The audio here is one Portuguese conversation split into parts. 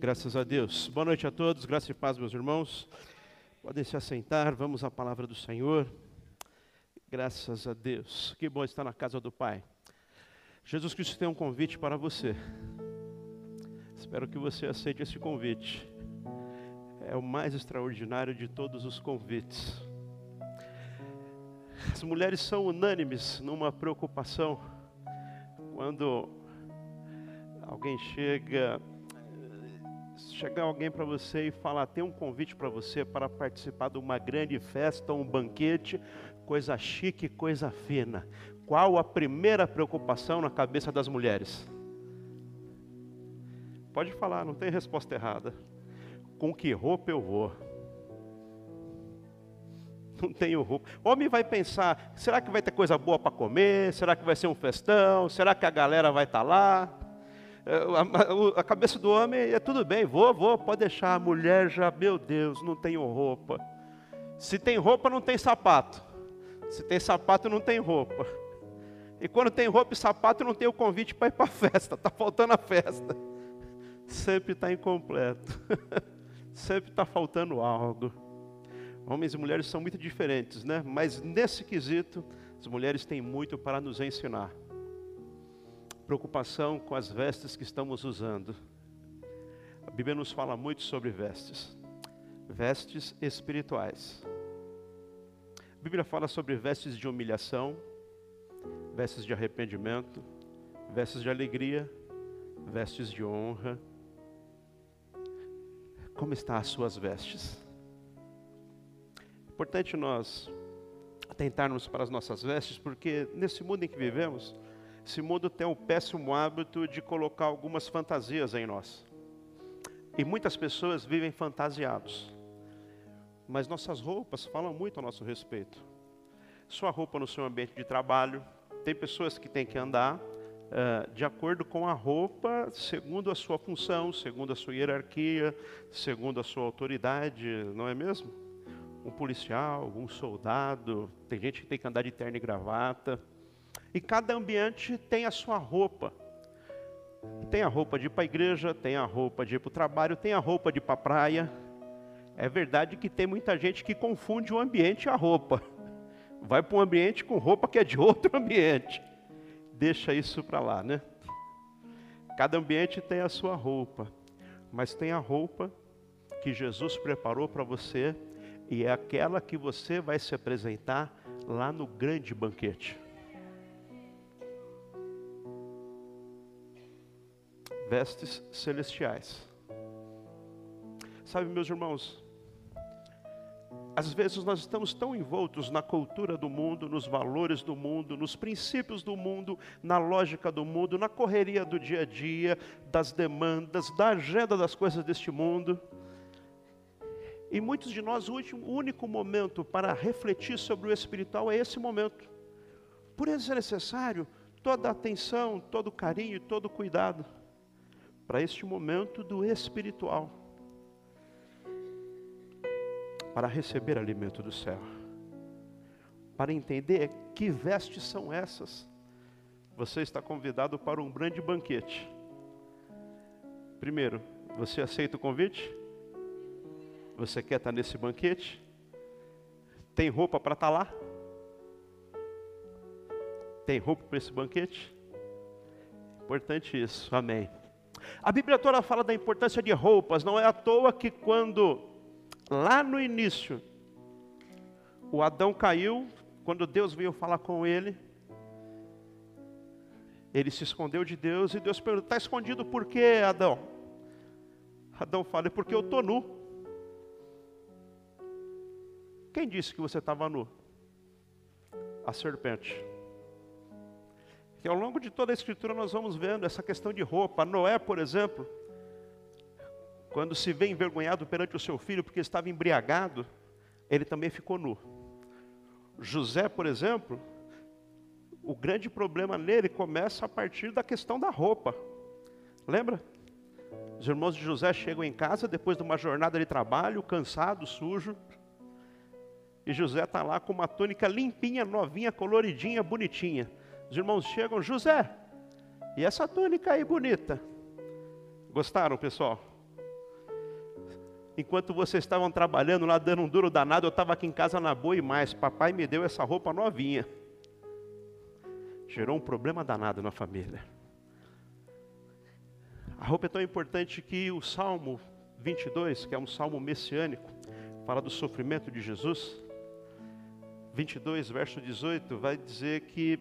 Graças a Deus. Boa noite a todos, graça e paz, meus irmãos. Podem se assentar, vamos à palavra do Senhor. Graças a Deus. Que bom estar na casa do Pai. Jesus Cristo tem um convite para você. Espero que você aceite esse convite. É o mais extraordinário de todos os convites. As mulheres são unânimes numa preocupação quando alguém chega chegar alguém para você e falar, tem um convite para você para participar de uma grande festa, um banquete, coisa chique, coisa fina. Qual a primeira preocupação na cabeça das mulheres? Pode falar, não tem resposta errada. Com que roupa eu vou? Não tenho roupa. Homem vai pensar: será que vai ter coisa boa para comer? Será que vai ser um festão? Será que a galera vai estar tá lá? É, a, cabeça do homem é tudo bem, vou, vou, pode deixar. A mulher já, meu Deus, não tenho roupa. Se tem roupa, não tem sapato. Se tem sapato, não tem roupa. E quando tem roupa e sapato, não tem o convite para ir para a festa. Está faltando a festa. Sempre está incompleto. Sempre está faltando algo. Homens e mulheres são muito diferentes, né? Mas nesse quesito, as mulheres têm muito para nos ensinar preocupação com as vestes que estamos usando. A Bíblia nos fala muito sobre vestes, vestes espirituais. A Bíblia fala sobre vestes de humilhação, vestes de arrependimento, vestes de alegria, vestes de honra. Como estão as suas vestes? É importante nós atentarmos para as nossas vestes, porque nesse mundo em que vivemos, esse mundo tem o péssimo hábito de colocar algumas fantasias em nós. E muitas pessoas vivem fantasiados. Mas nossas roupas falam muito a nosso respeito. Sua roupa no seu ambiente de trabalho. Tem pessoas que têm que andar uh, de acordo com a roupa, segundo a sua função, segundo a sua hierarquia, segundo a sua autoridade, não é mesmo? Um policial, um soldado, tem gente que tem que andar de terno e gravata. E cada ambiente tem a sua roupa. Tem a roupa de ir para a igreja, tem a roupa de ir para o trabalho, tem a roupa de ir para a praia. É verdade que tem muita gente que confunde o ambiente e a roupa. Vai para um ambiente com roupa que é de outro ambiente. Deixa isso para lá, né? Cada ambiente tem a sua roupa, mas tem a roupa que Jesus preparou para você e é aquela que você vai se apresentar lá no grande banquete. Vestes celestiais. Sabe, meus irmãos, às vezes nós estamos tão envoltos na cultura do mundo, nos valores do mundo, nos princípios do mundo, na lógica do mundo, na correria do dia a dia, das demandas, da agenda das coisas deste mundo. E muitos de nós, o, último, o único momento para refletir sobre o espiritual é esse momento. Por isso é necessário toda a atenção, todo o carinho, todo o cuidado para este momento do espiritual, para receber alimento do céu, para entender que vestes são essas. Você está convidado para um grande banquete. Primeiro, você aceita o convite? Você quer estar nesse banquete? Tem roupa para estar lá? Tem roupa para esse banquete? Importante isso, amém. A Bíblia toda fala da importância de roupas, não é à toa que quando, lá no início, o Adão caiu, quando Deus veio falar com ele, ele se escondeu de Deus e Deus perguntou: está escondido por quê, Adão? Adão fala: é porque eu estou nu. Quem disse que você estava nu? A serpente. E ao longo de toda a escritura nós vamos vendo essa questão de roupa. Noé, por exemplo, quando se vê envergonhado perante o seu filho porque estava embriagado, ele também ficou nu. José, por exemplo, o grande problema nele começa a partir da questão da roupa. Lembra? Os irmãos de José chegam em casa depois de uma jornada de trabalho, cansado, sujo. E José está lá com uma túnica limpinha, novinha, coloridinha, bonitinha. Os irmãos chegam, José, e essa túnica aí bonita? Gostaram, pessoal? enquanto vocês estavam trabalhando lá, dando um duro danado, eu estava aqui em casa na boa e mais. Papai me deu essa roupa novinha. Gerou um problema danado na família. A roupa é tão importante que o Salmo 22, que é um salmo messiânico, fala do sofrimento de Jesus. 22, verso 18, vai dizer que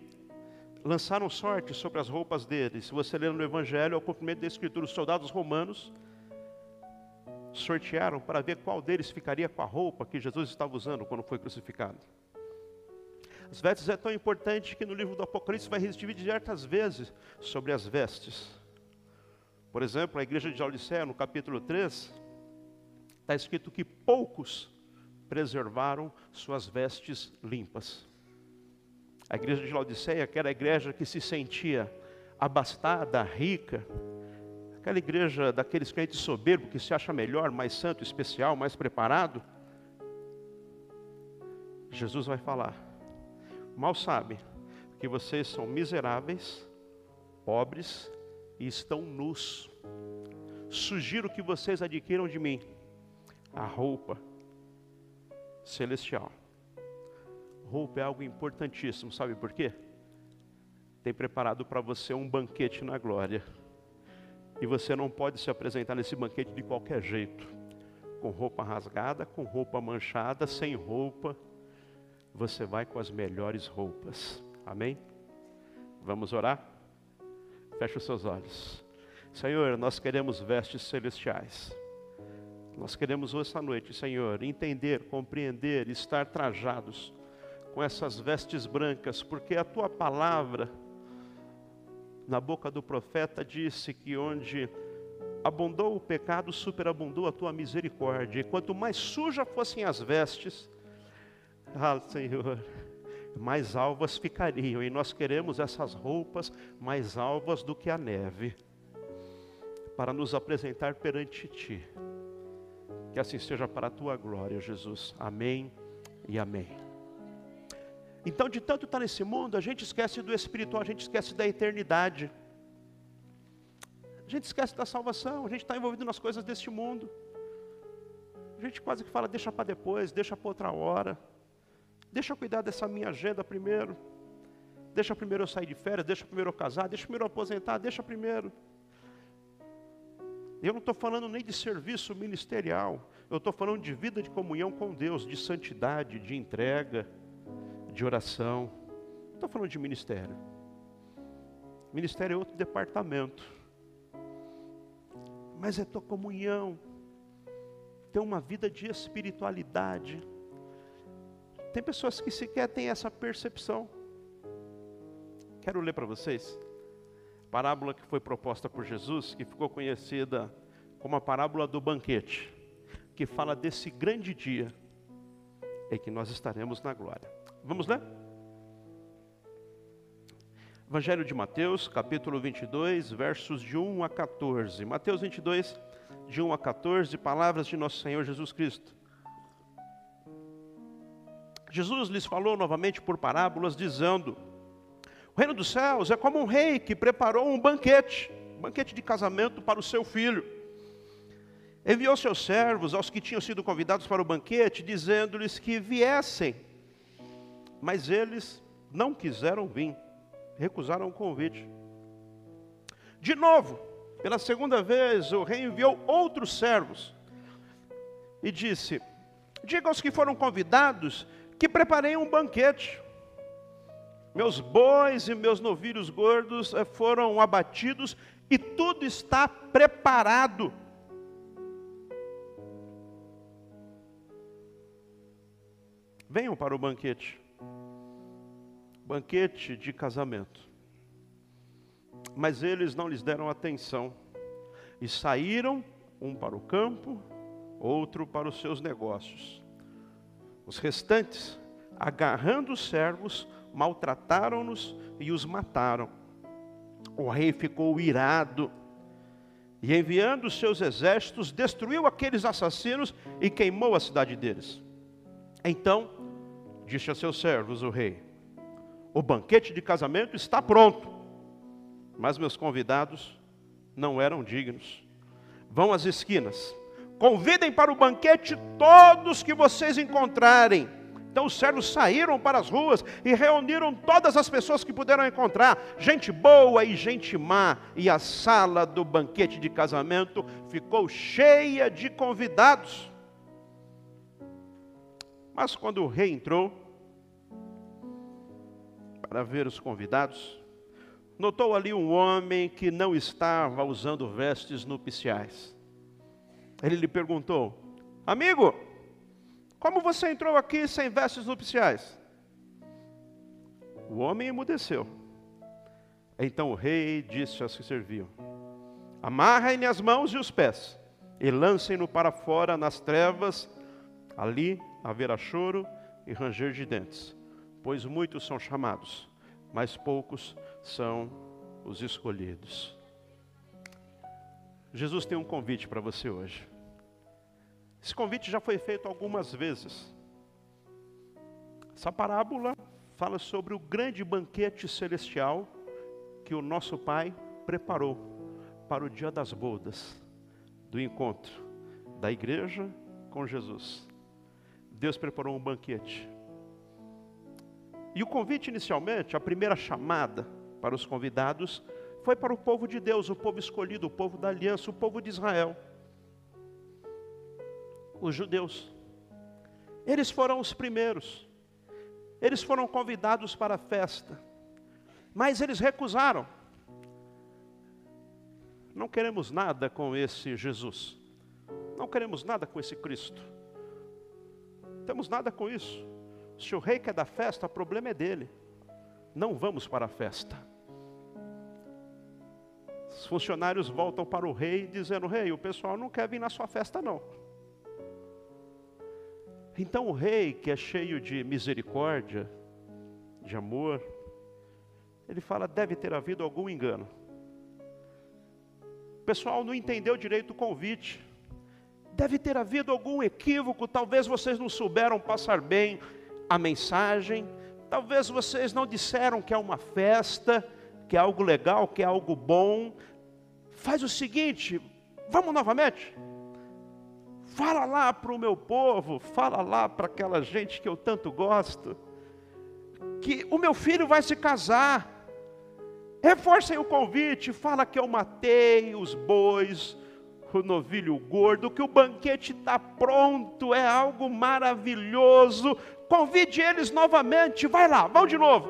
lançaram sorte sobre as roupas deles. Se você ler no Evangelho, é o cumprimento da Escritura. Os soldados romanos sortearam para ver qual deles ficaria com a roupa que Jesus estava usando quando foi crucificado. As vestes é tão importante que no livro do Apocalipse vai dividir diversas vezes sobre as vestes. Por exemplo, a igreja de Laodiceia, no capítulo 3, está escrito que poucos preservaram suas vestes limpas. A igreja de Laodiceia, que era a igreja que se sentia abastada, rica, aquela igreja daqueles crentes soberbos que se acha melhor, mais santo, especial, mais preparado, Jesus vai falar: mal sabe que vocês são miseráveis, pobres e estão nus. Sugiro que vocês adquiram de mim a roupa celestial. Roupa é algo importantíssimo, sabe por quê? Tem preparado para você um banquete na glória. E você não pode se apresentar nesse banquete de qualquer jeito. Com roupa rasgada, com roupa manchada, sem roupa. Você vai com as melhores roupas. Amém? Vamos orar? Feche os seus olhos. Senhor, nós queremos vestes celestiais. Nós queremos essa noite, Senhor, entender, compreender, estar trajados com essas vestes brancas, porque a tua palavra, na boca do profeta, disse que onde abundou o pecado, superabundou a tua misericórdia. E quanto mais suja fossem as vestes, ah, Senhor, mais alvas ficariam. E nós queremos essas roupas mais alvas do que a neve, para nos apresentar perante Ti. Que assim seja para a Tua glória, Jesus. Amém e amém. Então, de tanto estar nesse mundo, a gente esquece do espiritual, a gente esquece da eternidade. A gente esquece da salvação, a gente está envolvido nas coisas deste mundo. A gente quase que fala, deixa para depois, deixa para outra hora. Deixa eu cuidar dessa minha agenda primeiro. Deixa primeiro eu sair de férias, deixa primeiro eu casar, deixa primeiro eu aposentar, deixa primeiro. Eu não estou falando nem de serviço ministerial, eu estou falando de vida de comunhão com Deus, de santidade, de entrega de oração. Não estou falando de ministério. Ministério é outro departamento. Mas é tua comunhão. Ter uma vida de espiritualidade. Tem pessoas que sequer têm essa percepção. Quero ler para vocês. Parábola que foi proposta por Jesus, que ficou conhecida como a parábola do banquete, que fala desse grande dia em que nós estaremos na glória. Vamos ler? Evangelho de Mateus, capítulo 22, versos de 1 a 14. Mateus 22, de 1 a 14, palavras de nosso Senhor Jesus Cristo. Jesus lhes falou novamente por parábolas, dizendo: O reino dos céus é como um rei que preparou um banquete, um banquete de casamento para o seu filho. Enviou seus servos aos que tinham sido convidados para o banquete, dizendo-lhes que viessem mas eles não quiseram vir, recusaram o convite. De novo, pela segunda vez, o rei enviou outros servos e disse: Diga aos que foram convidados que preparei um banquete. Meus bois e meus novilhos gordos eh, foram abatidos e tudo está preparado. Venham para o banquete banquete de casamento. Mas eles não lhes deram atenção e saíram, um para o campo, outro para os seus negócios. Os restantes, agarrando os servos, maltrataram-nos e os mataram. O rei ficou irado e, enviando os seus exércitos, destruiu aqueles assassinos e queimou a cidade deles. Então, disse a seus servos o rei: o banquete de casamento está pronto, mas meus convidados não eram dignos. Vão às esquinas, Convidem para o banquete todos que vocês encontrarem. Então os servos saíram para as ruas e reuniram todas as pessoas que puderam encontrar, gente boa e gente má, e a sala do banquete de casamento ficou cheia de convidados. Mas quando o rei entrou para ver os convidados, notou ali um homem que não estava usando vestes nupciais. Ele lhe perguntou: Amigo, como você entrou aqui sem vestes nupciais? O homem emudeceu. Então o rei disse aos que serviam: Amarrem-lhe as mãos e os pés, e lancem-no para fora nas trevas, ali haverá choro e ranger de dentes, pois muitos são chamados, mas poucos são os escolhidos. Jesus tem um convite para você hoje. Esse convite já foi feito algumas vezes. Essa parábola fala sobre o grande banquete celestial que o nosso Pai preparou para o dia das bodas, do encontro da igreja com Jesus. Deus preparou um banquete. E o convite inicialmente, a primeira chamada para os convidados, foi para o povo de Deus, o povo escolhido, o povo da aliança, o povo de Israel. Os judeus. Eles foram os primeiros. Eles foram convidados para a festa. Mas eles recusaram. Não queremos nada com esse Jesus. Não queremos nada com esse Cristo. Temos nada com isso. Se o rei quer dar festa, o problema é dele. Não vamos para a festa. Os funcionários voltam para o rei dizendo: Rei, o pessoal não quer vir na sua festa, não. Então o rei, que é cheio de misericórdia, de amor, ele fala: deve ter havido algum engano. O pessoal não entendeu direito o convite. Deve ter havido algum equívoco, talvez vocês não souberam passar bem a mensagem, talvez vocês não disseram que é uma festa, que é algo legal, que é algo bom. Faz o seguinte, vamos novamente. Fala lá para o meu povo, fala lá para aquela gente que eu tanto gosto, que o meu filho vai se casar. Reforcem o convite, fala que eu matei os bois, o novilho gordo, que o banquete está pronto, é algo maravilhoso. Convide eles novamente, vai lá, vão de novo.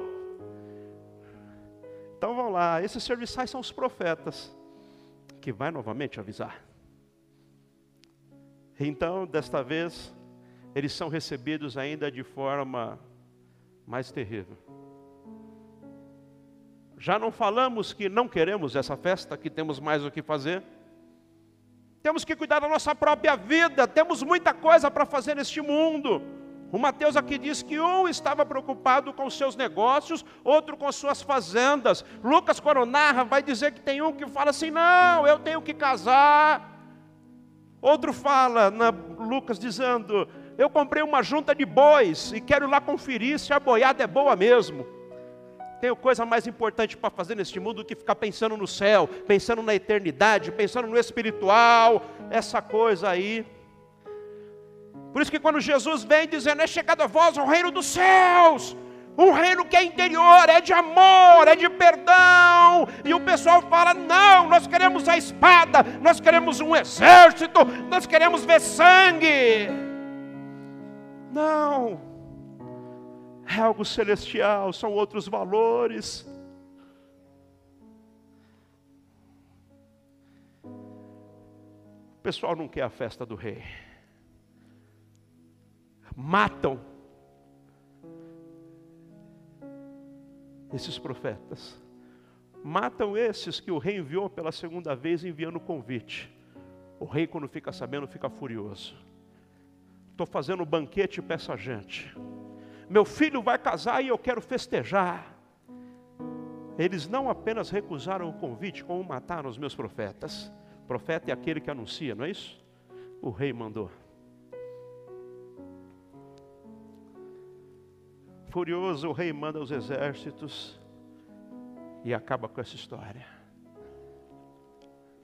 Então vão lá, esses serviçais são os profetas, que vai novamente avisar. Então, desta vez, eles são recebidos ainda de forma mais terrível. Já não falamos que não queremos essa festa, que temos mais o que fazer. Temos que cuidar da nossa própria vida, temos muita coisa para fazer neste mundo. O Mateus aqui diz que um estava preocupado com seus negócios, outro com suas fazendas. Lucas Coronarra vai dizer que tem um que fala assim: não, eu tenho que casar. Outro fala, na Lucas, dizendo: eu comprei uma junta de bois e quero lá conferir se a boiada é boa mesmo. Tenho coisa mais importante para fazer neste mundo do que ficar pensando no céu, pensando na eternidade, pensando no espiritual, essa coisa aí. Por isso que quando Jesus vem dizendo, é chegado a vós o reino dos céus, um reino que é interior, é de amor, é de perdão. E o pessoal fala: não, nós queremos a espada, nós queremos um exército, nós queremos ver sangue. Não, é algo celestial, são outros valores. O pessoal não quer a festa do rei matam esses profetas. Matam esses que o rei enviou pela segunda vez enviando o convite. O rei, quando fica sabendo, fica furioso. Estou fazendo banquete para essa gente. Meu filho vai casar e eu quero festejar. Eles não apenas recusaram o convite, como mataram os meus profetas. O profeta é aquele que anuncia, não é isso? O rei mandou. Furioso, o rei manda os exércitos e acaba com essa história.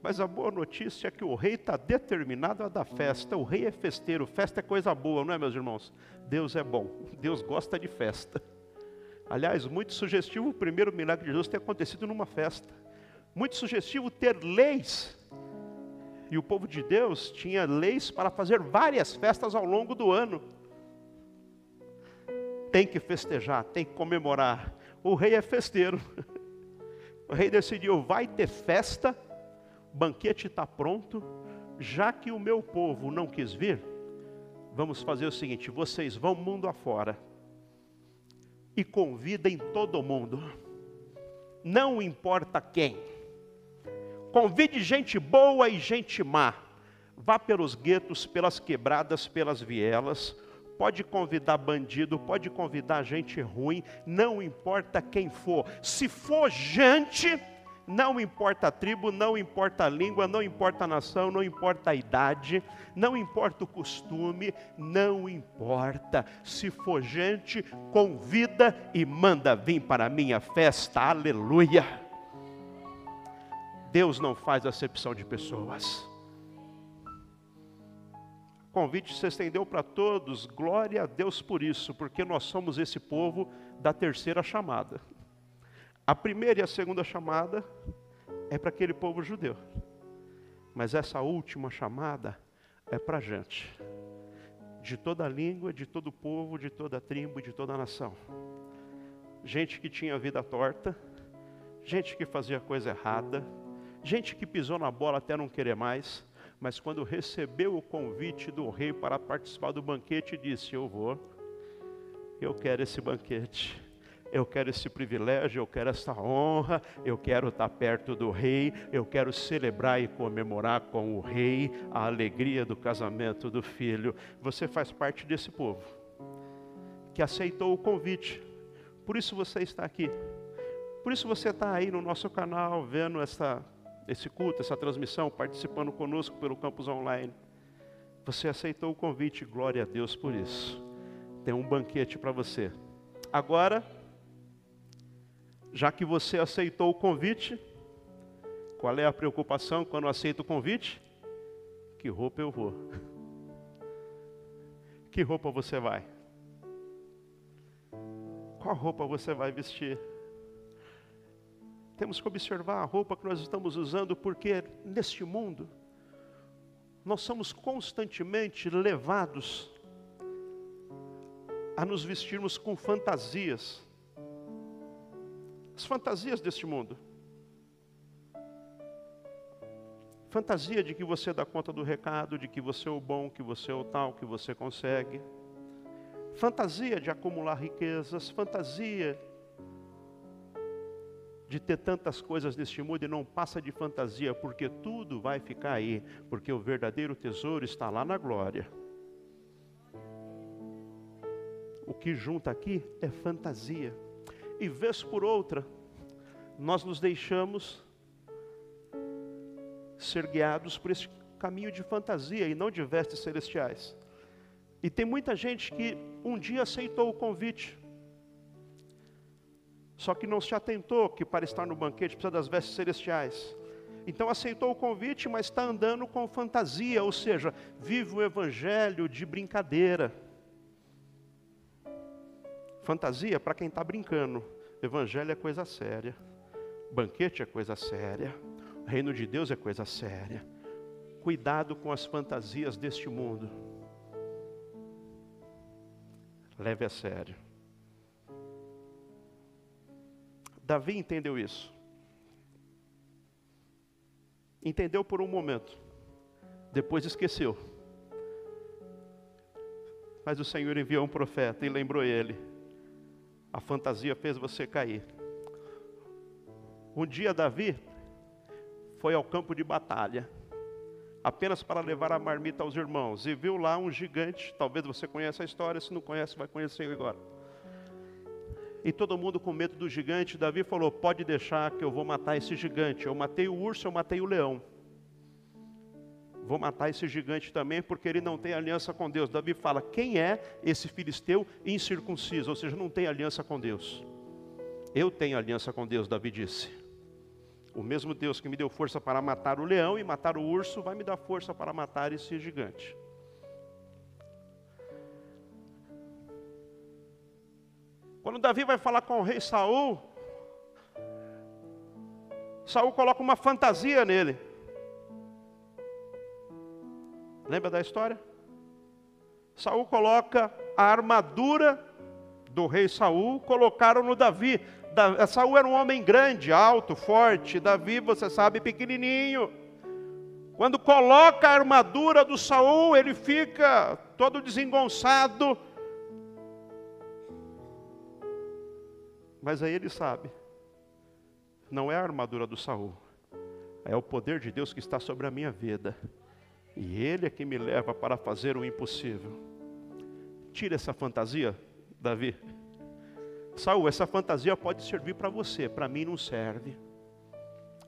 Mas a boa notícia é que o rei está determinado a dar festa. O rei é festeiro, festa é coisa boa, não é, meus irmãos? Deus é bom, Deus gosta de festa. Aliás, muito sugestivo o primeiro milagre de Jesus ter acontecido numa festa. Muito sugestivo ter leis. E o povo de Deus tinha leis para fazer várias festas ao longo do ano. Tem que festejar, tem que comemorar. O rei é festeiro. O rei decidiu: vai ter festa, banquete está pronto, já que o meu povo não quis vir, vamos fazer o seguinte: vocês vão mundo afora e convidem todo mundo, não importa quem, convide gente boa e gente má, vá pelos guetos, pelas quebradas, pelas vielas, pode convidar bandido, pode convidar gente ruim, não importa quem for, se for gente, não importa a tribo, não importa a língua, não importa a nação, não importa a idade, não importa o costume, não importa. Se for gente, convida e manda vir para a minha festa, aleluia. Deus não faz acepção de pessoas. Convite se estendeu para todos, glória a Deus por isso, porque nós somos esse povo da terceira chamada. A primeira e a segunda chamada é para aquele povo judeu. Mas essa última chamada é para a gente. De toda língua, de todo povo, de toda tribo, de toda nação. Gente que tinha vida torta, gente que fazia coisa errada, gente que pisou na bola até não querer mais, mas quando recebeu o convite do rei para participar do banquete, disse: Eu vou, eu quero esse banquete. Eu quero esse privilégio, eu quero essa honra, eu quero estar perto do rei, eu quero celebrar e comemorar com o rei a alegria do casamento do filho. Você faz parte desse povo que aceitou o convite, por isso você está aqui, por isso você está aí no nosso canal vendo essa, esse culto, essa transmissão, participando conosco pelo campus online. Você aceitou o convite, glória a Deus por isso. Tem um banquete para você. Agora, já que você aceitou o convite, qual é a preocupação quando aceita o convite? Que roupa eu vou? Que roupa você vai? Qual roupa você vai vestir? Temos que observar a roupa que nós estamos usando, porque neste mundo, nós somos constantemente levados a nos vestirmos com fantasias as fantasias deste mundo. Fantasia de que você dá conta do recado, de que você é o bom, que você é o tal, que você consegue. Fantasia de acumular riquezas, fantasia de ter tantas coisas neste mundo e não passa de fantasia, porque tudo vai ficar aí, porque o verdadeiro tesouro está lá na glória. O que junta aqui é fantasia e vez por outra, nós nos deixamos ser guiados por esse caminho de fantasia e não de vestes celestiais. E tem muita gente que um dia aceitou o convite, só que não se atentou que para estar no banquete precisa das vestes celestiais. Então aceitou o convite, mas está andando com fantasia, ou seja, vive o evangelho de brincadeira. Fantasia para quem está brincando. Evangelho é coisa séria. Banquete é coisa séria. Reino de Deus é coisa séria. Cuidado com as fantasias deste mundo. Leve a sério. Davi entendeu isso. Entendeu por um momento. Depois esqueceu. Mas o Senhor enviou um profeta e lembrou ele a fantasia fez você cair. Um dia Davi foi ao campo de batalha, apenas para levar a marmita aos irmãos, e viu lá um gigante, talvez você conheça a história, se não conhece, vai conhecer agora. E todo mundo com medo do gigante, Davi falou: Pode deixar que eu vou matar esse gigante. Eu matei o urso, eu matei o leão vou matar esse gigante também, porque ele não tem aliança com Deus. Davi fala: quem é esse filisteu incircunciso? Ou seja, não tem aliança com Deus. Eu tenho aliança com Deus, Davi disse. O mesmo Deus que me deu força para matar o leão e matar o urso, vai me dar força para matar esse gigante. Quando Davi vai falar com o rei Saul, Saul coloca uma fantasia nele. Lembra da história? Saul coloca a armadura do rei Saul, colocaram no Davi. Da, Saul era um homem grande, alto, forte. Davi, você sabe, pequenininho. Quando coloca a armadura do Saul, ele fica todo desengonçado. Mas aí ele sabe, não é a armadura do Saul, é o poder de Deus que está sobre a minha vida. E ele é que me leva para fazer o impossível. Tira essa fantasia, Davi. Saul, essa fantasia pode servir para você, para mim não serve.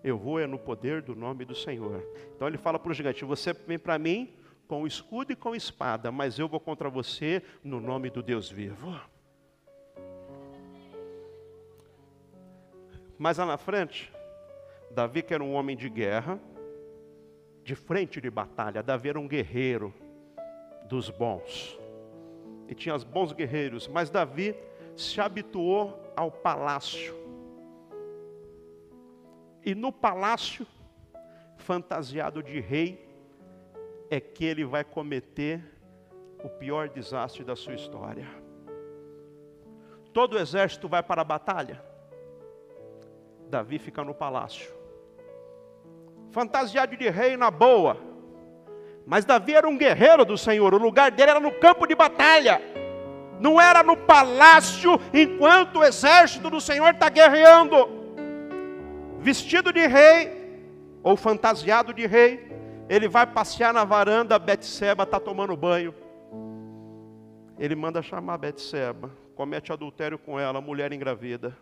Eu vou é no poder do nome do Senhor. Então ele fala para o gigante: Você vem para mim com escudo e com espada, mas eu vou contra você no nome do Deus vivo. Mas lá na frente, Davi, que era um homem de guerra, de frente de batalha, Davi era um guerreiro dos bons. E tinha os bons guerreiros, mas Davi se habituou ao palácio. E no palácio, fantasiado de rei, é que ele vai cometer o pior desastre da sua história. Todo o exército vai para a batalha. Davi fica no palácio. Fantasiado de rei na boa. Mas Davi era um guerreiro do Senhor, o lugar dele era no campo de batalha não era no palácio, enquanto o exército do Senhor está guerreando. Vestido de rei, ou fantasiado de rei, ele vai passear na varanda, Betseba está tomando banho. Ele manda chamar Betseba, comete adultério com ela, mulher engravida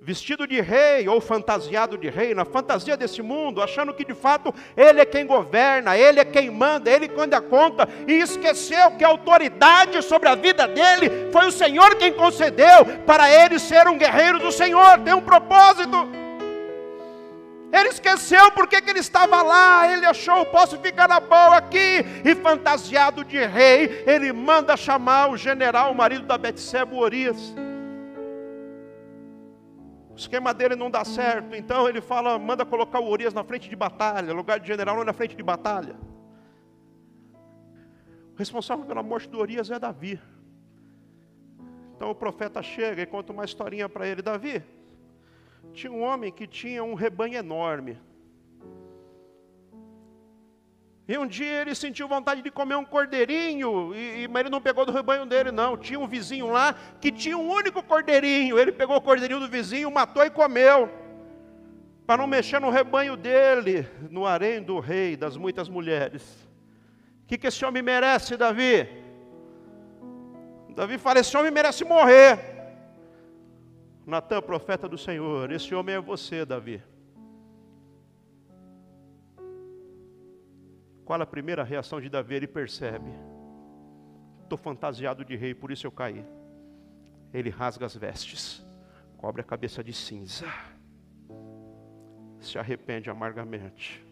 vestido de rei ou fantasiado de rei, na fantasia desse mundo, achando que de fato ele é quem governa, ele é quem manda, ele quem dá conta, e esqueceu que a autoridade sobre a vida dele foi o Senhor quem concedeu para ele ser um guerreiro do Senhor, tem um propósito. Ele esqueceu porque que ele estava lá, ele achou, posso ficar na boa aqui, e fantasiado de rei, ele manda chamar o general, o marido da Betseba, Urias. O esquema dele não dá certo, então ele fala, manda colocar o Urias na frente de batalha, lugar de general não é na frente de batalha. O responsável pela morte do Urias é Davi. Então o profeta chega e conta uma historinha para ele, Davi. Tinha um homem que tinha um rebanho enorme. E um dia ele sentiu vontade de comer um cordeirinho, e, e, mas ele não pegou do rebanho dele, não. Tinha um vizinho lá que tinha um único cordeirinho. Ele pegou o cordeirinho do vizinho, matou e comeu. Para não mexer no rebanho dele, no harém do rei, das muitas mulheres. O que, que esse homem merece, Davi? Davi fala: esse homem merece morrer. Natan, profeta do Senhor, esse homem é você, Davi. Qual a primeira reação de Davi? Ele percebe: estou fantasiado de rei, por isso eu caí. Ele rasga as vestes, cobre a cabeça de cinza, se arrepende amargamente.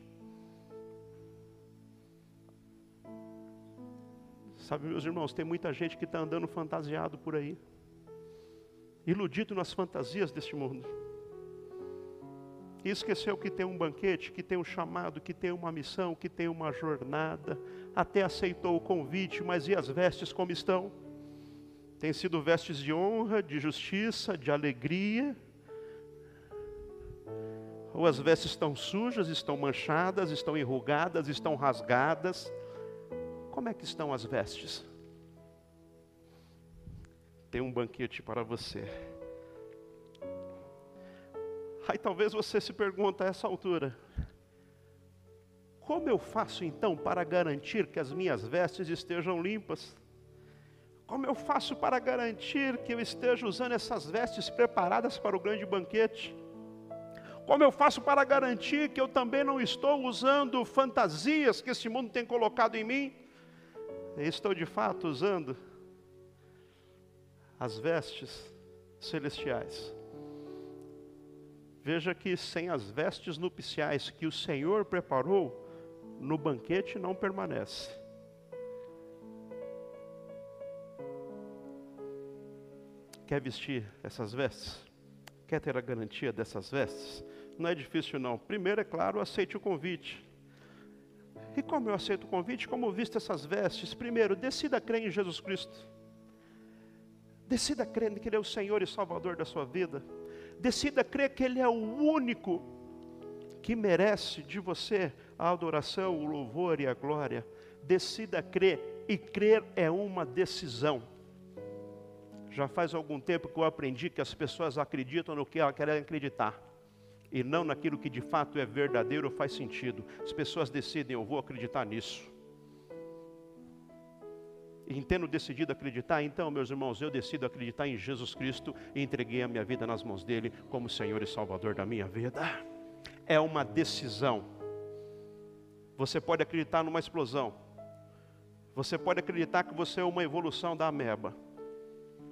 Sabe, meus irmãos, tem muita gente que está andando fantasiado por aí, iludido nas fantasias deste mundo. E esqueceu que tem um banquete, que tem um chamado, que tem uma missão, que tem uma jornada. Até aceitou o convite, mas e as vestes como estão? Tem sido vestes de honra, de justiça, de alegria? Ou as vestes estão sujas, estão manchadas, estão enrugadas, estão rasgadas? Como é que estão as vestes? Tem um banquete para você Aí talvez você se pergunta a essa altura: como eu faço então para garantir que as minhas vestes estejam limpas? Como eu faço para garantir que eu esteja usando essas vestes preparadas para o grande banquete? Como eu faço para garantir que eu também não estou usando fantasias que esse mundo tem colocado em mim? Eu estou de fato usando as vestes celestiais Veja que sem as vestes nupciais que o Senhor preparou, no banquete não permanece. Quer vestir essas vestes? Quer ter a garantia dessas vestes? Não é difícil não. Primeiro, é claro, aceite o convite. E como eu aceito o convite? Como visto essas vestes? Primeiro, decida crer em Jesus Cristo. Decida crer que Ele é o Senhor e Salvador da sua vida. Decida crer que Ele é o único que merece de você a adoração, o louvor e a glória. Decida crer, e crer é uma decisão. Já faz algum tempo que eu aprendi que as pessoas acreditam no que elas querem acreditar e não naquilo que de fato é verdadeiro ou faz sentido. As pessoas decidem, eu vou acreditar nisso. E tendo decidido acreditar, então, meus irmãos, eu decido acreditar em Jesus Cristo e entreguei a minha vida nas mãos dele como Senhor e Salvador da minha vida. É uma decisão. Você pode acreditar numa explosão. Você pode acreditar que você é uma evolução da ameba.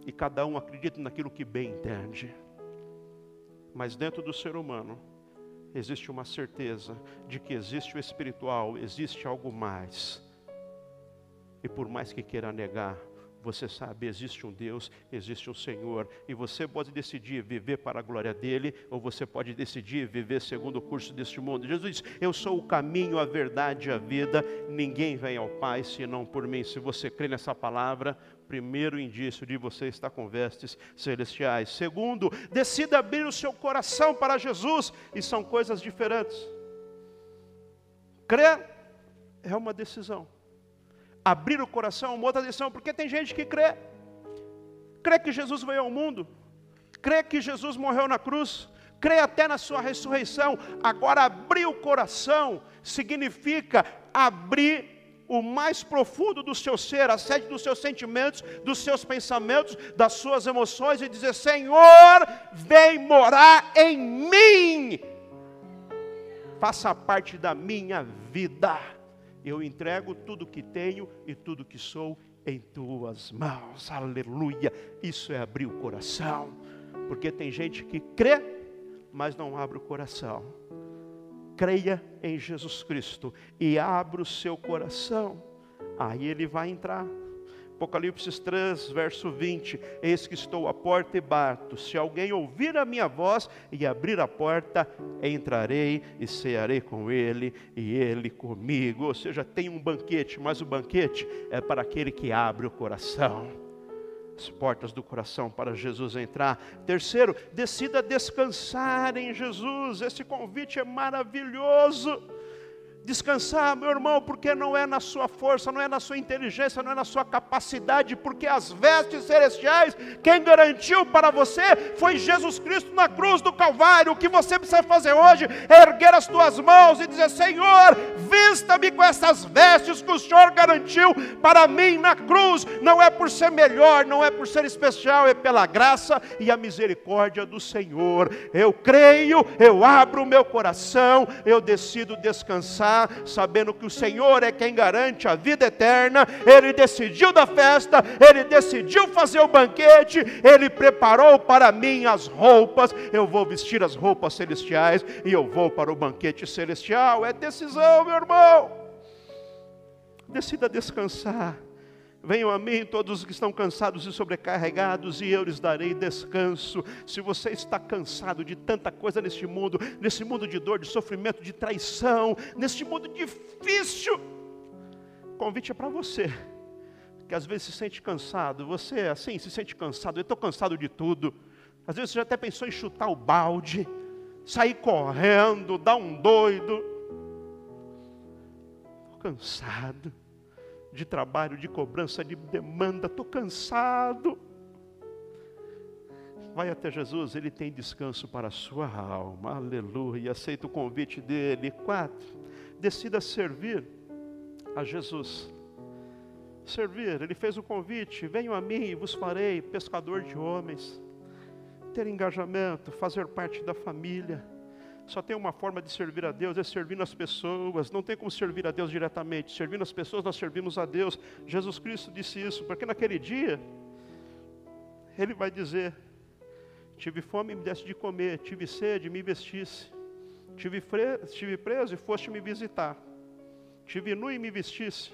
E cada um acredita naquilo que bem entende. Mas dentro do ser humano existe uma certeza de que existe o espiritual, existe algo mais. E por mais que queira negar, você sabe, existe um Deus, existe um Senhor, e você pode decidir viver para a glória dele, ou você pode decidir viver segundo o curso deste mundo. Jesus diz: Eu sou o caminho, a verdade e a vida, ninguém vem ao Pai senão por mim. Se você crê nessa palavra, primeiro indício de você estar com vestes celestiais. Segundo, decida abrir o seu coração para Jesus, e são coisas diferentes. Crer é uma decisão. Abrir o coração uma outra decisão, porque tem gente que crê. Crê que Jesus veio ao mundo, crê que Jesus morreu na cruz, crê até na sua ressurreição. Agora, abrir o coração significa abrir o mais profundo do seu ser, a sede dos seus sentimentos, dos seus pensamentos, das suas emoções e dizer: Senhor, vem morar em mim, faça parte da minha vida. Eu entrego tudo que tenho e tudo que sou em tuas mãos. Aleluia. Isso é abrir o coração. Porque tem gente que crê, mas não abre o coração creia em Jesus Cristo e abra o seu coração, aí ele vai entrar. Apocalipse 3, verso 20: Eis que estou à porta e bato. Se alguém ouvir a minha voz e abrir a porta, entrarei e cearei com ele e ele comigo. Ou seja, tem um banquete, mas o banquete é para aquele que abre o coração as portas do coração para Jesus entrar. Terceiro, decida descansar em Jesus. Esse convite é maravilhoso descansar, meu irmão, porque não é na sua força, não é na sua inteligência, não é na sua capacidade, porque as vestes celestiais, quem garantiu para você foi Jesus Cristo na cruz do Calvário. O que você precisa fazer hoje é erguer as tuas mãos e dizer: Senhor, vista-me com essas vestes que o Senhor garantiu para mim na cruz. Não é por ser melhor, não é por ser especial, é pela graça e a misericórdia do Senhor. Eu creio, eu abro o meu coração, eu decido descansar sabendo que o Senhor é quem garante a vida eterna. Ele decidiu da festa, ele decidiu fazer o banquete, ele preparou para mim as roupas. Eu vou vestir as roupas celestiais e eu vou para o banquete celestial. É decisão, meu irmão. Decida descansar. Venham a mim todos os que estão cansados e sobrecarregados, e eu lhes darei descanso. Se você está cansado de tanta coisa neste mundo, nesse mundo de dor, de sofrimento, de traição, neste mundo difícil, o convite é para você, que às vezes se sente cansado. Você, assim, se sente cansado, eu estou cansado de tudo. Às vezes você já até pensou em chutar o balde, sair correndo, dar um doido. Estou cansado de trabalho, de cobrança, de demanda, estou cansado. Vai até Jesus, ele tem descanso para a sua alma, aleluia. Aceita o convite dele. Quatro, decida servir a Jesus. Servir, ele fez o convite: venham a mim e vos farei pescador de homens. Ter engajamento, fazer parte da família só tem uma forma de servir a Deus, é servindo as pessoas. Não tem como servir a Deus diretamente. Servindo as pessoas, nós servimos a Deus. Jesus Cristo disse isso, porque naquele dia, Ele vai dizer Tive fome e me desse de comer. Tive sede e me vestisse. Tive, fre... Estive preso e foste me visitar. Tive nu e me vestisse.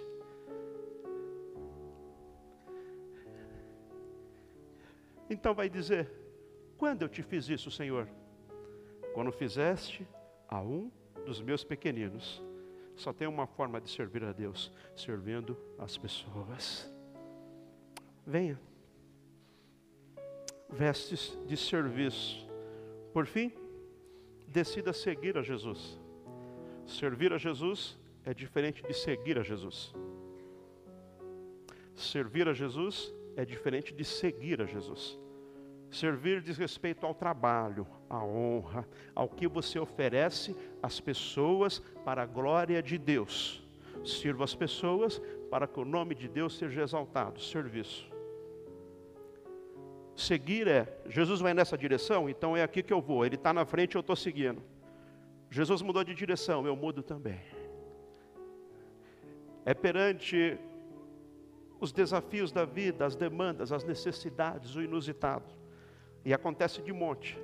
Então vai dizer: Quando eu te fiz isso, Senhor? Quando fizeste a um dos meus pequeninos. Só tem uma forma de servir a Deus: servindo as pessoas. Venha. Vestes de serviço. Por fim, decida seguir a Jesus. Servir a Jesus é diferente de seguir a Jesus. Servir a Jesus é diferente de seguir a Jesus. Servir diz respeito ao trabalho, à honra, ao que você oferece às pessoas para a glória de Deus. Sirva as pessoas para que o nome de Deus seja exaltado. Serviço. Seguir é, Jesus vai nessa direção, então é aqui que eu vou. Ele está na frente, eu estou seguindo. Jesus mudou de direção, eu mudo também. É perante os desafios da vida, as demandas, as necessidades, o inusitado. E acontece de monte.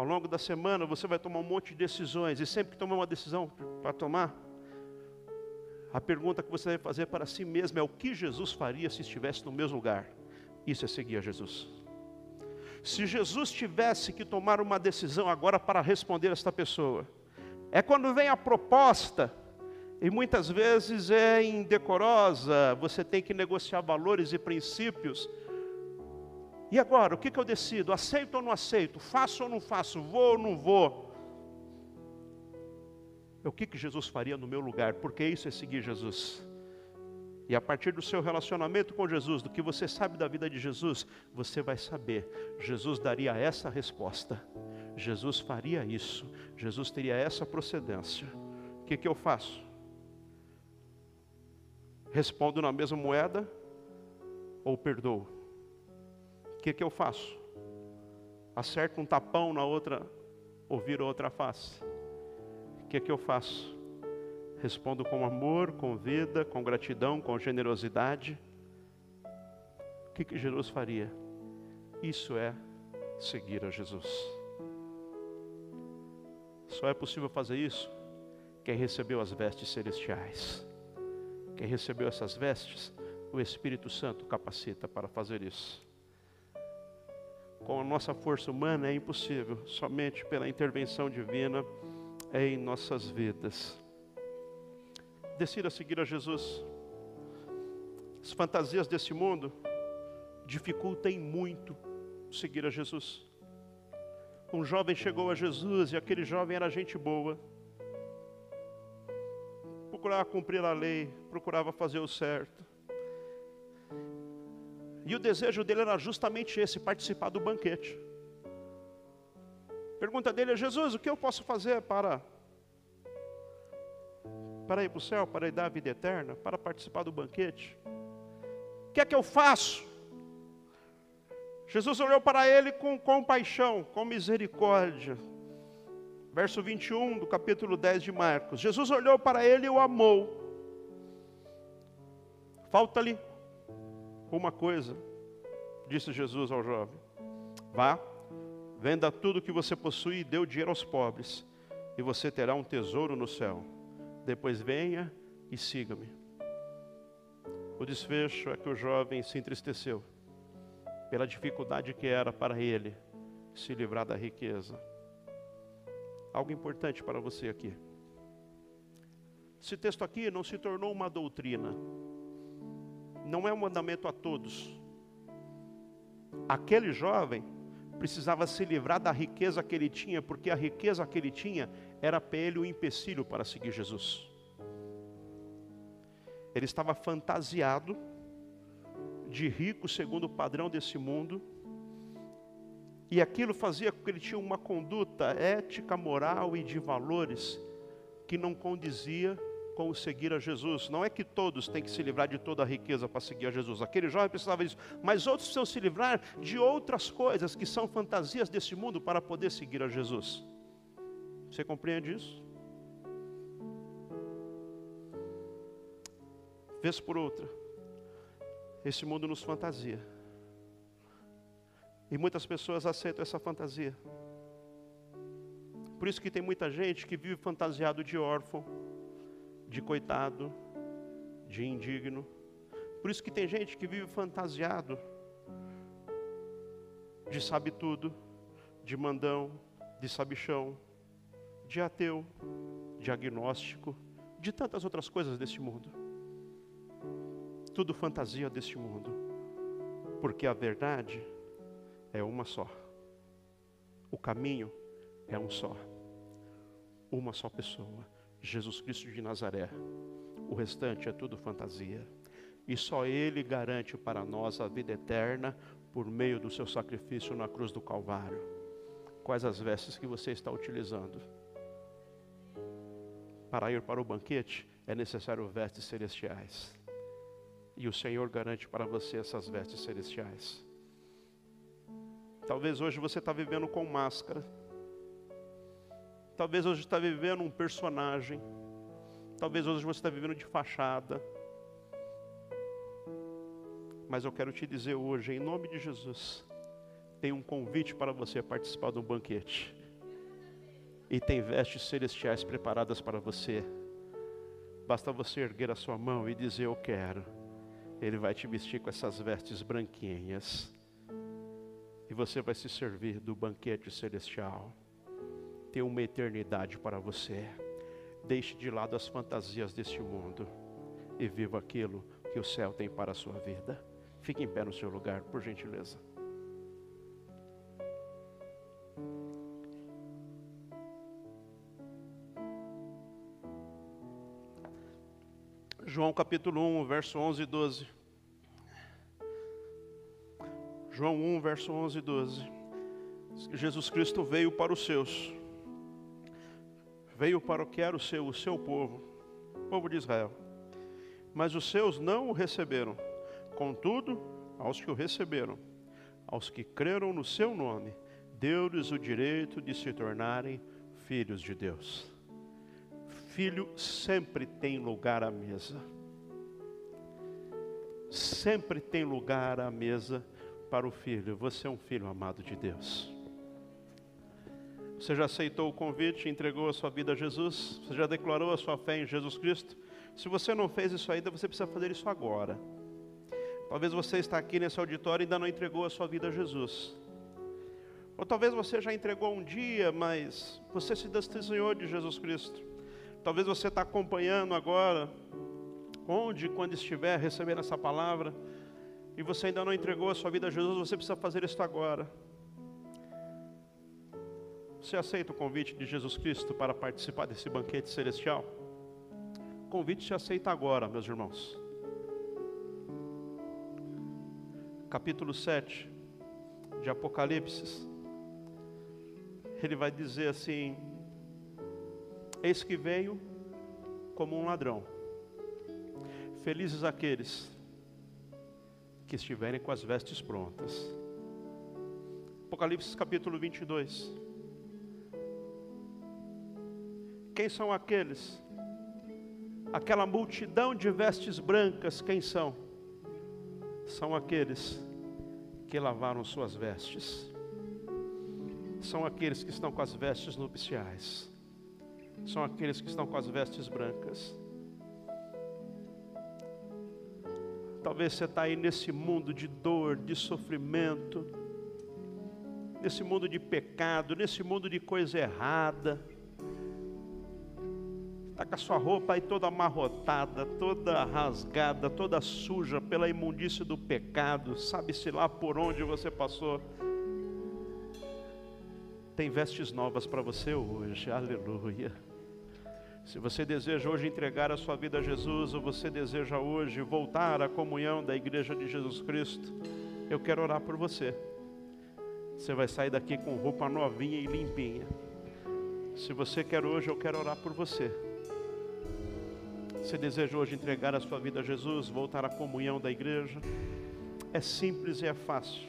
Ao longo da semana você vai tomar um monte de decisões, e sempre que tomar uma decisão para tomar, a pergunta que você deve fazer para si mesmo é: o que Jesus faria se estivesse no mesmo lugar? Isso é seguir a Jesus. Se Jesus tivesse que tomar uma decisão agora para responder esta pessoa, é quando vem a proposta, e muitas vezes é indecorosa, você tem que negociar valores e princípios. E agora, o que, que eu decido? Aceito ou não aceito? Faço ou não faço? Vou ou não vou? O que, que Jesus faria no meu lugar? Porque isso é seguir Jesus. E a partir do seu relacionamento com Jesus, do que você sabe da vida de Jesus, você vai saber. Jesus daria essa resposta. Jesus faria isso. Jesus teria essa procedência. O que, que eu faço? Respondo na mesma moeda ou perdoo? O que, que eu faço? Acerto um tapão na outra ou viro outra face? O que, que eu faço? Respondo com amor, com vida, com gratidão, com generosidade. O que, que Jesus faria? Isso é seguir a Jesus. Só é possível fazer isso quem recebeu as vestes celestiais. Quem recebeu essas vestes, o Espírito Santo capacita para fazer isso. Com a nossa força humana é impossível, somente pela intervenção divina em nossas vidas decida seguir a Jesus. As fantasias desse mundo dificultam muito seguir a Jesus. Um jovem chegou a Jesus e aquele jovem era gente boa. Procurava cumprir a lei, procurava fazer o certo. E o desejo dele era justamente esse: participar do banquete. Pergunta dele é: Jesus, o que eu posso fazer para para ir para o céu, para ir dar a vida eterna, para participar do banquete? O que é que eu faço? Jesus olhou para ele com compaixão, com misericórdia. Verso 21 do capítulo 10 de Marcos. Jesus olhou para ele e o amou. Falta-lhe uma coisa, disse Jesus ao jovem: Vá, venda tudo que você possui e dê o dinheiro aos pobres, e você terá um tesouro no céu depois venha e siga-me. O desfecho é que o jovem se entristeceu pela dificuldade que era para ele se livrar da riqueza. Algo importante para você aqui. Esse texto aqui não se tornou uma doutrina, não é um mandamento a todos. Aquele jovem precisava se livrar da riqueza que ele tinha, porque a riqueza que ele tinha era para ele um empecilho para seguir Jesus. Ele estava fantasiado de rico segundo o padrão desse mundo, e aquilo fazia com que ele tinha uma conduta ética, moral e de valores que não condizia com o seguir a Jesus. Não é que todos têm que se livrar de toda a riqueza para seguir a Jesus. Aquele jovem precisava disso, mas outros precisam se livrar de outras coisas que são fantasias desse mundo para poder seguir a Jesus. Você compreende isso? Vez por outra, esse mundo nos fantasia. E muitas pessoas aceitam essa fantasia. Por isso que tem muita gente que vive fantasiado de órfão, de coitado, de indigno. Por isso que tem gente que vive fantasiado de sabe tudo, de mandão, de sabichão, de ateu, de agnóstico, de tantas outras coisas deste mundo. Tudo fantasia deste mundo. Porque a verdade é uma só. O caminho é um só. Uma só pessoa, Jesus Cristo de Nazaré. O restante é tudo fantasia. E só Ele garante para nós a vida eterna por meio do seu sacrifício na cruz do Calvário. Quais as vestes que você está utilizando? Para ir para o banquete é necessário vestes celestiais. E o Senhor garante para você essas vestes celestiais. Talvez hoje você está vivendo com máscara. Talvez hoje está vivendo um personagem. Talvez hoje você está vivendo de fachada. Mas eu quero te dizer hoje, em nome de Jesus, tem um convite para você participar de um banquete. E tem vestes celestiais preparadas para você. Basta você erguer a sua mão e dizer: Eu quero. Ele vai te vestir com essas vestes branquinhas. E você vai se servir do banquete celestial. Tem uma eternidade para você. Deixe de lado as fantasias deste mundo e viva aquilo que o céu tem para a sua vida. Fique em pé no seu lugar, por gentileza. João capítulo 1, verso 11 e 12. João 1, verso 11 e 12. Jesus Cristo veio para os seus. Veio para o que era o seu, o seu povo, o povo de Israel. Mas os seus não o receberam. Contudo, aos que o receberam, aos que creram no seu nome, deu-lhes o direito de se tornarem filhos de Deus. Filho sempre tem lugar à mesa. Sempre tem lugar à mesa para o filho. Você é um filho amado de Deus. Você já aceitou o convite, entregou a sua vida a Jesus? Você já declarou a sua fé em Jesus Cristo? Se você não fez isso ainda, você precisa fazer isso agora. Talvez você está aqui nesse auditório e ainda não entregou a sua vida a Jesus. Ou talvez você já entregou um dia, mas você se desenhou de Jesus Cristo. Talvez você está acompanhando agora, onde, quando estiver recebendo essa palavra, e você ainda não entregou a sua vida a Jesus, você precisa fazer isso agora. Você aceita o convite de Jesus Cristo para participar desse banquete celestial? O convite se aceita agora, meus irmãos. capítulo 7 de Apocalipse, ele vai dizer assim: Eis que venho como um ladrão. Felizes aqueles que estiverem com as vestes prontas. Apocalipse capítulo 22. Quem são aqueles? Aquela multidão de vestes brancas, quem são? são aqueles que lavaram suas vestes, são aqueles que estão com as vestes nupciais, são aqueles que estão com as vestes brancas. Talvez você está aí nesse mundo de dor, de sofrimento, nesse mundo de pecado, nesse mundo de coisa errada com a sua roupa aí toda amarrotada, toda rasgada, toda suja pela imundície do pecado, sabe-se lá por onde você passou. Tem vestes novas para você hoje, aleluia. Se você deseja hoje entregar a sua vida a Jesus, ou você deseja hoje voltar à comunhão da igreja de Jesus Cristo, eu quero orar por você. Você vai sair daqui com roupa novinha e limpinha. Se você quer hoje, eu quero orar por você. Você deseja hoje entregar a sua vida a Jesus, voltar à comunhão da igreja? É simples e é fácil.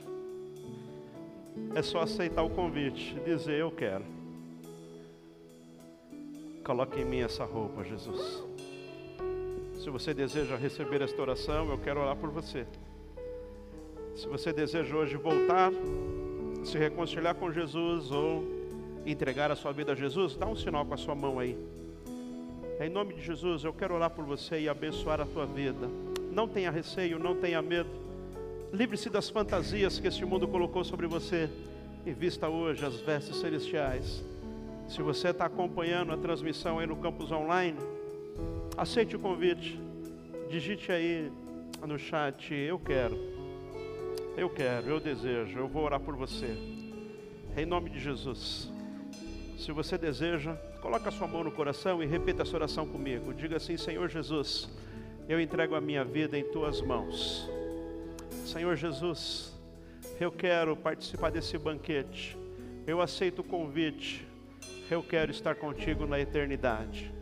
É só aceitar o convite, dizer eu quero. Coloque em mim essa roupa, Jesus. Se você deseja receber esta oração, eu quero orar por você. Se você deseja hoje voltar se reconciliar com Jesus ou entregar a sua vida a Jesus, dá um sinal com a sua mão aí. Em nome de Jesus, eu quero orar por você e abençoar a tua vida. Não tenha receio, não tenha medo. Livre-se das fantasias que este mundo colocou sobre você e vista hoje as vestes celestiais. Se você está acompanhando a transmissão aí no campus online, aceite o convite. Digite aí no chat, eu quero. Eu quero, eu desejo, eu vou orar por você. Em nome de Jesus. Se você deseja, coloque a sua mão no coração e repita essa oração comigo. Diga assim: Senhor Jesus, eu entrego a minha vida em tuas mãos. Senhor Jesus, eu quero participar desse banquete. Eu aceito o convite. Eu quero estar contigo na eternidade.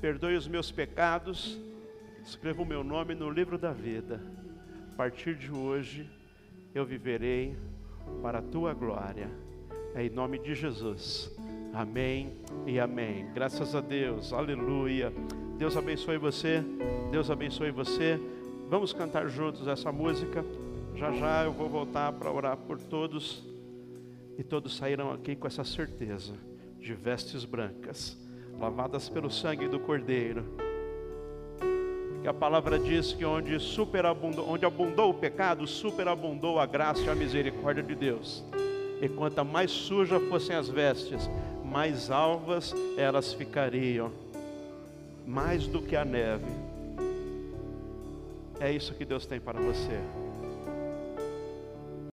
Perdoe os meus pecados. Escreva o meu nome no livro da vida. A partir de hoje, eu viverei para a tua glória. É em nome de Jesus. Amém e amém. Graças a Deus. Aleluia. Deus abençoe você. Deus abençoe você. Vamos cantar juntos essa música. Já já eu vou voltar para orar por todos. E todos sairão aqui com essa certeza de vestes brancas, lavadas pelo sangue do Cordeiro. Que a palavra diz que onde superabundou, onde abundou o pecado, superabundou a graça e a misericórdia de Deus. E quanto mais sujas fossem as vestes, mais alvas elas ficariam, mais do que a neve. É isso que Deus tem para você.